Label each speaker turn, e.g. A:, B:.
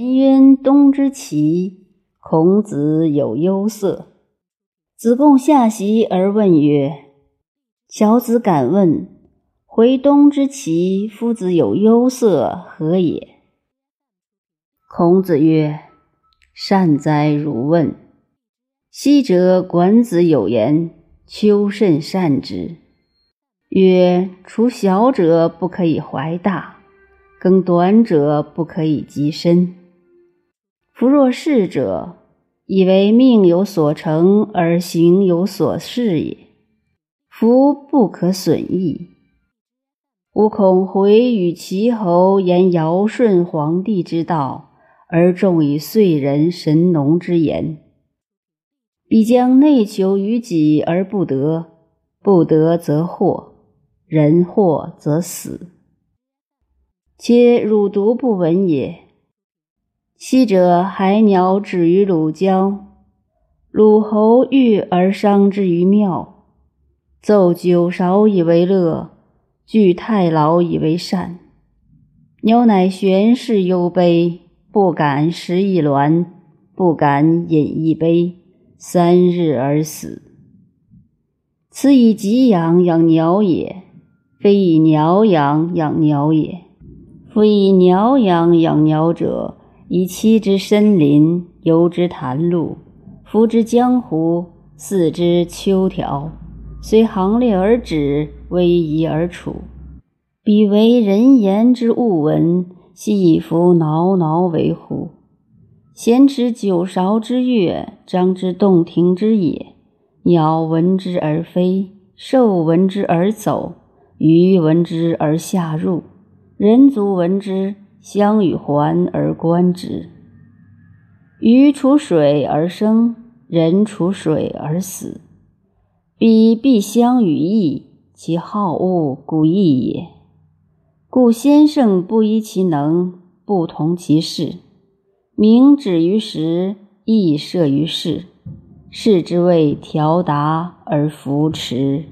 A: 颜渊东之齐，孔子有忧色。子贡下席而问曰：“小子敢问，回东之齐，夫子有忧色，何也？”孔子曰：“善哉，如问！昔者管子有言：‘秋甚善之。’曰：‘除小者不可以怀大，更短者不可以及身。’夫若是者，以为命有所成而行有所事也。夫不可损益。吾恐回与齐侯言尧舜皇帝之道，而重以岁人神农之言，必将内求于己而不得，不得则祸。”人祸则死，且汝独不闻也。昔者海鸟止于鲁郊，鲁侯遇而伤之于庙，奏九韶以为乐，具太牢以为善。鸟乃悬视忧悲，不敢食一卵，不敢饮一杯，三日而死。此以给养养鸟也。非以鸟养养鸟也，夫以鸟养养鸟者，以栖之深林，游之潭路，服之江湖，饲之秋条，虽行列而止，逶迤而处。彼为人言之物闻，悉以弗挠挠为乎？咸持九韶之乐，张之洞庭之野，鸟闻之而飞，兽闻之而走。鱼闻之而下入，人族闻之，相与环而观之。鱼处水而生，人处水而死。彼必相与异，其好恶故异也。故先圣不依其能，不同其事。明止于时，义摄于事，是之谓调达而扶持。